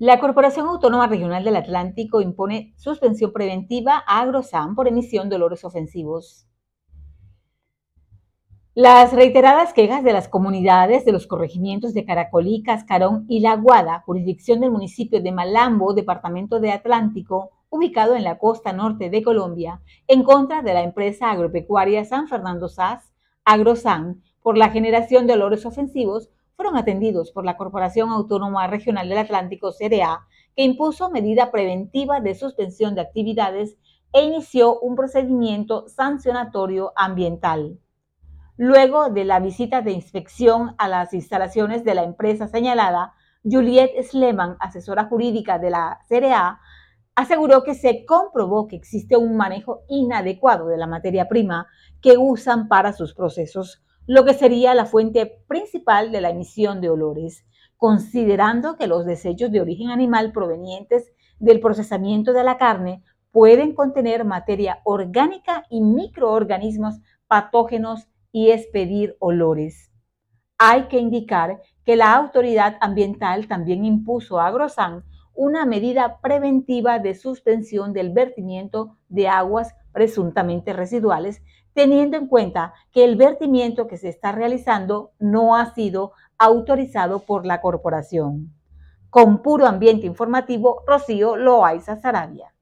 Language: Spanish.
La Corporación Autónoma Regional del Atlántico impone suspensión preventiva a Agrosan por emisión de olores ofensivos. Las reiteradas quejas de las comunidades de los corregimientos de Caracolí, Cascarón y La Guada, jurisdicción del municipio de Malambo, departamento de Atlántico, ubicado en la costa norte de Colombia, en contra de la empresa agropecuaria San Fernando SAS, Agrosan, por la generación de olores ofensivos, fueron atendidos por la Corporación Autónoma Regional del Atlántico, CDA, que impuso medida preventiva de suspensión de actividades e inició un procedimiento sancionatorio ambiental. Luego de la visita de inspección a las instalaciones de la empresa señalada, Juliet Sleman, asesora jurídica de la CDA, aseguró que se comprobó que existe un manejo inadecuado de la materia prima que usan para sus procesos, lo que sería la fuente principal de la emisión de olores, considerando que los desechos de origen animal provenientes del procesamiento de la carne pueden contener materia orgánica y microorganismos patógenos y expedir olores. Hay que indicar que la autoridad ambiental también impuso a Agrosan una medida preventiva de suspensión del vertimiento de aguas presuntamente residuales, teniendo en cuenta que el vertimiento que se está realizando no ha sido autorizado por la corporación. Con puro ambiente informativo, Rocío Loaiza Sarabia.